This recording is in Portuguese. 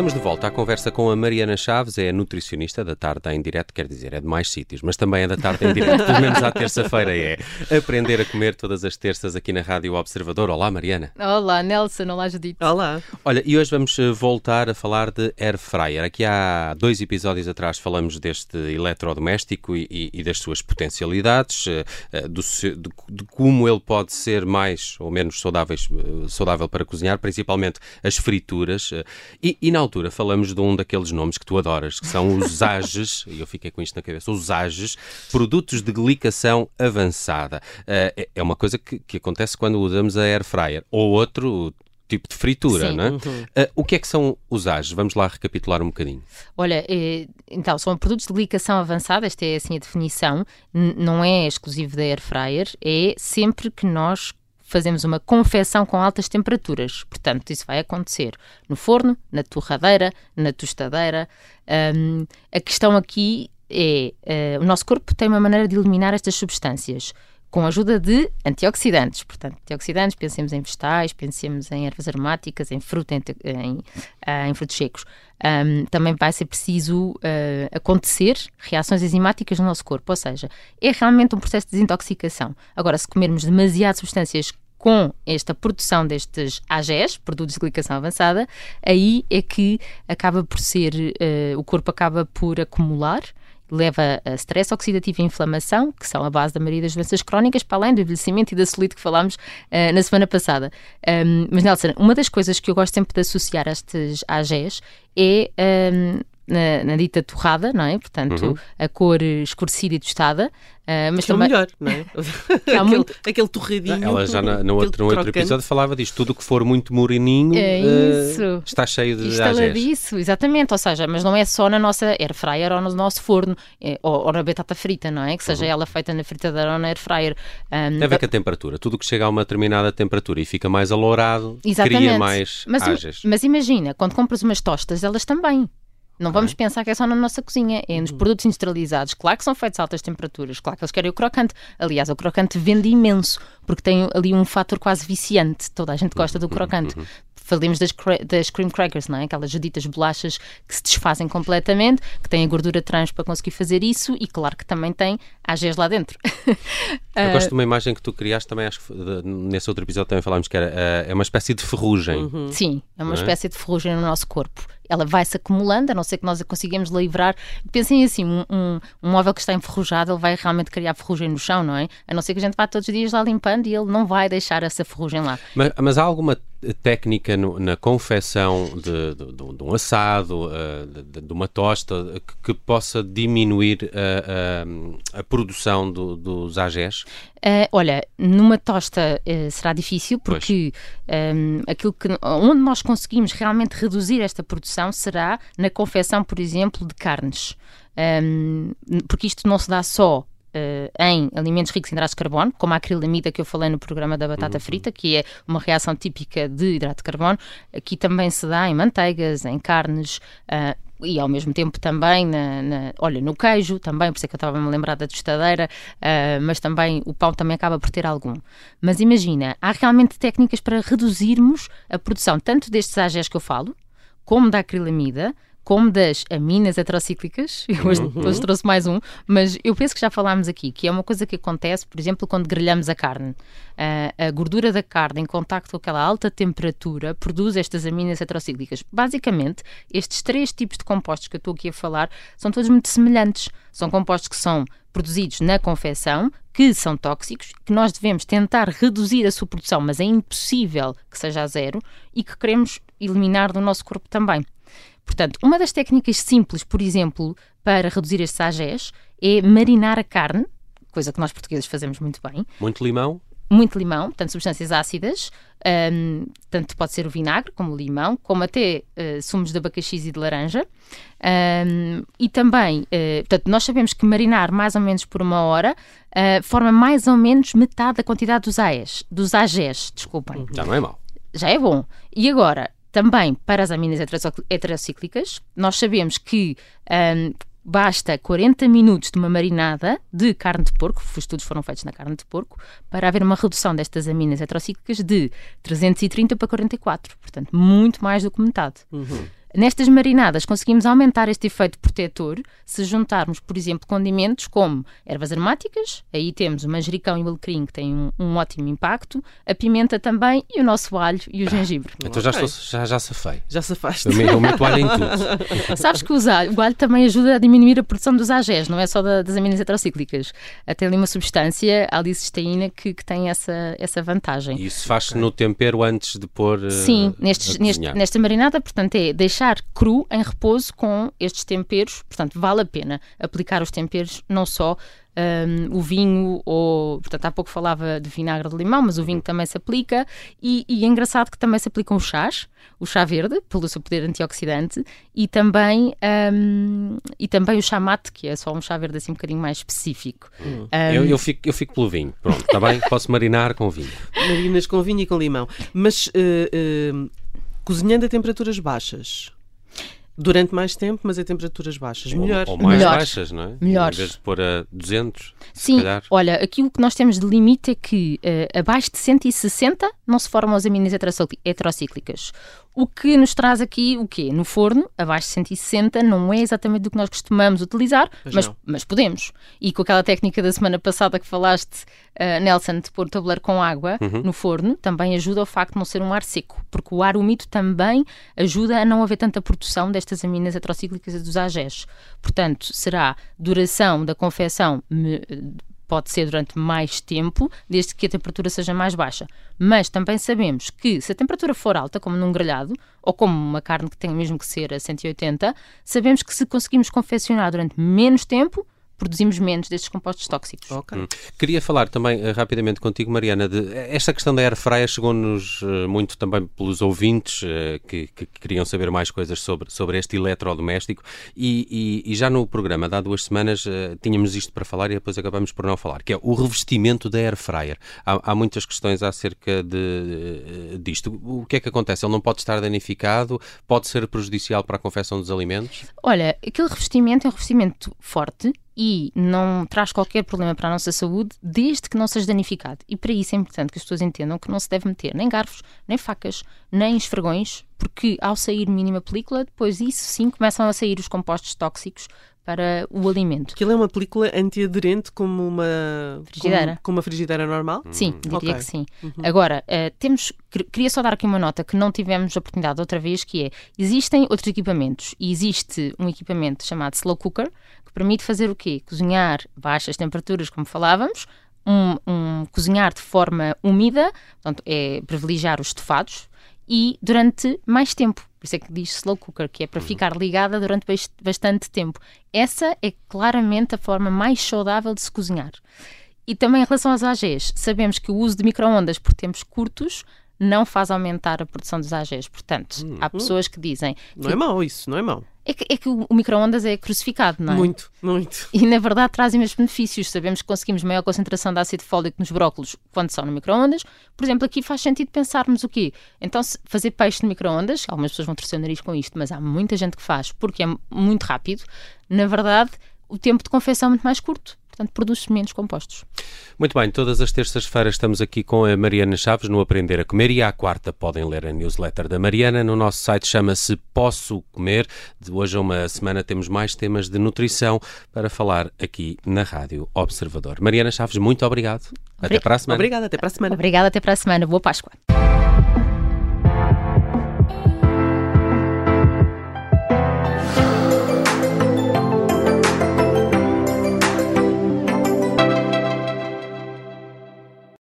Estamos de volta à conversa com a Mariana Chaves, é nutricionista da tarde em direto, quer dizer, é de mais sítios, mas também é da tarde em direto, pelo menos à terça-feira é. Aprender a comer todas as terças aqui na Rádio Observador. Olá, Mariana. Olá, Nelson. Olá, Judite. Olá. Olha, e hoje vamos eh, voltar a falar de air fryer. Aqui há dois episódios atrás falamos deste eletrodoméstico e, e, e das suas potencialidades, eh, eh, do, de, de, como ele pode ser mais ou menos saudáveis, saudável para cozinhar, principalmente as frituras. E, e, na altura falamos de um daqueles nomes que tu adoras, que são os AGES, e eu fiquei com isto na cabeça, os AGES, produtos de glicação avançada. Uh, é uma coisa que, que acontece quando usamos a air fryer, ou outro tipo de fritura, Sim. não é? Uhum. Uh, o que é que são os AGES? Vamos lá recapitular um bocadinho. Olha, eh, então, são produtos de glicação avançada, esta é assim a definição, não é exclusivo da air fryer, é sempre que nós fazemos uma confecção com altas temperaturas. Portanto, isso vai acontecer no forno, na torradeira, na tostadeira. Um, a questão aqui é: uh, o nosso corpo tem uma maneira de eliminar estas substâncias com a ajuda de antioxidantes. Portanto, antioxidantes, pensemos em vegetais, pensemos em ervas aromáticas, em fruta, em, em, uh, em frutos secos. Um, também vai ser preciso uh, acontecer reações enzimáticas no nosso corpo, ou seja, é realmente um processo de desintoxicação. Agora, se comermos demasiadas substâncias com esta produção destes AGEs, produtos de glicação avançada, aí é que acaba por ser, uh, o corpo acaba por acumular leva a stress oxidativo e inflamação, que são a base da maioria das doenças crónicas, para além do envelhecimento e da solite que falámos uh, na semana passada. Um, mas, Nelson, uma das coisas que eu gosto sempre de associar a estes AGs é um, na, na, dita torrada, não é? Portanto, uhum. a cor escurecida e tostada. Uh, mas que também... é melhor, não é? aquele, muito... aquele torradinho. Ela já na, no, outro, no outro episódio falava disto, tudo que for muito moreninho é uh, está cheio de disso, exatamente, ou seja, mas não é só na nossa air fryer ou no nosso forno, é, ou, ou, na batata frita, não é? Que seja uhum. ela feita na fritadeira ou na air fryer. Um, Tem a ver com a temperatura, tudo que chega a uma determinada temperatura e fica mais alourado, exatamente. cria mais mas, ágeis. Mas imagina, quando compras umas tostas, elas também não vamos pensar que é só na nossa cozinha, é nos uhum. produtos industrializados. Claro que são feitos a altas temperaturas, claro que eles querem o crocante. Aliás, o crocante vende imenso, porque tem ali um fator quase viciante. Toda a gente gosta do crocante. Uhum. Falemos das, das cream crackers, não é? Aquelas juditas bolachas que se desfazem completamente, que têm a gordura trans para conseguir fazer isso e, claro, que também tem AGs lá dentro. Eu gosto de uma imagem que tu criaste também, acho que nesse outro episódio também falámos que era é uma espécie de ferrugem. Uhum. Sim, é uma é? espécie de ferrugem no nosso corpo ela vai se acumulando, a não ser que nós a consigamos livrar. Pensem assim: um, um, um, móvel que está enferrujado, ele vai realmente criar ferrugem no chão, não é? A não ser que a gente vá todos os dias lá limpando e ele não vai deixar essa ferrugem lá. Mas, mas há alguma técnica no, na confecção de, de, de, de um assado, uh, de, de, uma tosta, que, que possa diminuir a, a, a produção do, dos AGEs? Uh, olha, numa tosta uh, será difícil porque um, aquilo que onde nós conseguimos realmente reduzir esta produção será na confecção, por exemplo, de carnes. Um, porque isto não se dá só Uh, em alimentos ricos em hidratos de carbono, como a acrilamida que eu falei no programa da batata uhum. frita, que é uma reação típica de hidrato de carbono, aqui também se dá em manteigas, em carnes. Uh, e ao mesmo tempo também na, na, olha, no queijo também, por isso é que eu estava a me lembrar da tostadeira, uh, mas também o pão também acaba por ter algum. Mas imagina, há realmente técnicas para reduzirmos a produção tanto destes AGEs que eu falo, como da acrilamida, como das aminas heterocíclicas, eu hoje, uhum. hoje, trouxe mais um, mas eu penso que já falámos aqui, que é uma coisa que acontece, por exemplo, quando grelhamos a carne. Uh, a gordura da carne em contacto com aquela alta temperatura produz estas aminas heterocíclicas. Basicamente, estes três tipos de compostos que eu estou aqui a falar são todos muito semelhantes. São compostos que são produzidos na confecção, que são tóxicos, que nós devemos tentar reduzir a sua produção, mas é impossível que seja a zero, e que queremos eliminar do nosso corpo também. Portanto, uma das técnicas simples, por exemplo, para reduzir estes AGEs é marinar a carne, coisa que nós portugueses fazemos muito bem. Muito limão? Muito limão, portanto, substâncias ácidas, um, tanto pode ser o vinagre, como o limão, como até uh, sumos de abacaxi e de laranja. Um, e também, uh, portanto, nós sabemos que marinar mais ou menos por uma hora uh, forma mais ou menos metade da quantidade dos AES, dos AGEs, desculpem. Já não é mau. Já é bom. E agora, também para as aminas heterocíclicas, nós sabemos que um, basta 40 minutos de uma marinada de carne de porco, os estudos foram feitos na carne de porco, para haver uma redução destas aminas heterocíclicas de 330 para 44, portanto, muito mais do que metade. Uhum. Nestas marinadas conseguimos aumentar este efeito protetor se juntarmos, por exemplo, condimentos como ervas aromáticas, aí temos o manjericão e o alecrim que têm um, um, ótimo impacto, a pimenta também e o nosso alho e o ah, gengibre. Então já, estou, já, já safei. Já safaste. Eu, eu meto alho em tudo. Sabes que o alho, o alho também ajuda a diminuir a produção dos AGEs, não é só da, das aminas heterocíclicas. Até ali uma substância, a alicisteína, que, que tem essa, essa vantagem. E isso faz-se okay. no tempero antes de pôr. Sim, nestes, neste, nesta marinada, portanto, é deixar cru em repouso com estes temperos. Portanto, vale a pena aplicar os temperos, não só um, o vinho, ou, portanto, há pouco falava de vinagre de limão, mas o vinho também se aplica, e, e é engraçado que também se aplicam os chás, o chá verde, pelo seu poder antioxidante, e também, um, e também o chá mate, que é só um chá verde assim um bocadinho mais específico. Hum. Um... Eu, eu, fico, eu fico pelo vinho, pronto, está bem? Posso marinar com vinho. Marinas com vinho e com limão. Mas uh, uh, cozinhando a temperaturas baixas, durante mais tempo, mas a temperaturas baixas. Melhor. Ou, ou mais Melhores. baixas, não é? Melhores. Em vez de pôr a 200, Sim, olha, aqui o que nós temos de limite é que uh, abaixo de 160 não se formam as aminas heterocíclicas. O que nos traz aqui o quê? No forno, abaixo de 160, não é exatamente do que nós costumamos utilizar, mas, mas, podemos. E com aquela técnica da semana passada que falaste, uh, Nelson, de pôr o tabuleiro com água uhum. no forno, também ajuda ao facto de não ser um ar seco, porque o ar úmido também ajuda a não haver tanta produção destas aminas heterocíclicas dos AGEs. Portanto, será duração da confecção pode ser durante mais tempo, desde que a temperatura seja mais baixa. Mas também sabemos que se a temperatura for alta, como num grelhado, ou como uma carne que tem mesmo que ser a 180, sabemos que se conseguimos confeccionar durante menos tempo, produzimos menos destes compostos tóxicos. Okay. Hum. Queria falar também uh, rapidamente contigo, Mariana, de esta questão da air fryer chegou-nos uh, muito também pelos ouvintes uh, que, que, queriam saber mais coisas sobre, sobre este eletrodoméstico e, e, e já no programa de há duas semanas tínhamos isto para falar e depois acabamos por não falar, que é o revestimento da air fryer. Há, há muitas questões acerca de, disto. O que é que acontece? Ele não pode estar danificado? Pode ser prejudicial para a confecção dos alimentos? Olha, aquele revestimento é um revestimento forte e não traz qualquer problema para a nossa saúde desde que não seja danificado. E para isso é importante que as pessoas entendam que não se deve meter nem garfos, nem facas, nem esfregões, porque ao sair mínima película, depois isso sim começam a sair os compostos tóxicos para o alimento. Aquilo é uma película antiaderente como uma frigideira, como, como uma frigideira normal? Sim, diria okay. que sim. Uhum. Agora, uh, temos, queria só dar aqui uma nota que não tivemos oportunidade outra vez, que é, existem outros equipamentos e existe um equipamento chamado slow cooker, que permite fazer o quê? Cozinhar baixas temperaturas, como falávamos, um, um, cozinhar de forma úmida, portanto, é privilegiar os estofados, e durante mais tempo. Por isso é que diz slow cooker, que é para uhum. ficar ligada durante bastante tempo. Essa é claramente a forma mais saudável de se cozinhar. E também em relação às AGs, sabemos que o uso de microondas por tempos curtos não faz aumentar a produção dos AGs. Portanto, hum. há pessoas que dizem. Não que... é mau isso, não é mau. É que, é que o, micro-ondas é crucificado, não é? Muito, muito. E na verdade traz imensos benefícios. Sabemos que conseguimos maior concentração de ácido fólico nos brócolos quando são no micro-ondas. Por exemplo, aqui faz sentido pensarmos o quê? Então, fazer peixe no micro-ondas, algumas pessoas vão torcer o nariz com isto, mas há muita gente que faz porque é muito rápido. Na verdade, o tempo de confecção é muito mais curto portanto produz-se menos compostos. Muito bem, todas as terças-feiras estamos aqui com a Mariana Chaves no Aprender a Comer e à quarta podem ler a newsletter da Mariana. No nosso site chama-se Posso Comer. De hoje a uma semana temos mais temas de nutrição para falar aqui na Rádio Observador. Mariana Chaves, muito obrigado. Até para a semana. Obrigada, até para a semana. Obrigada, até para a semana. Boa Páscoa.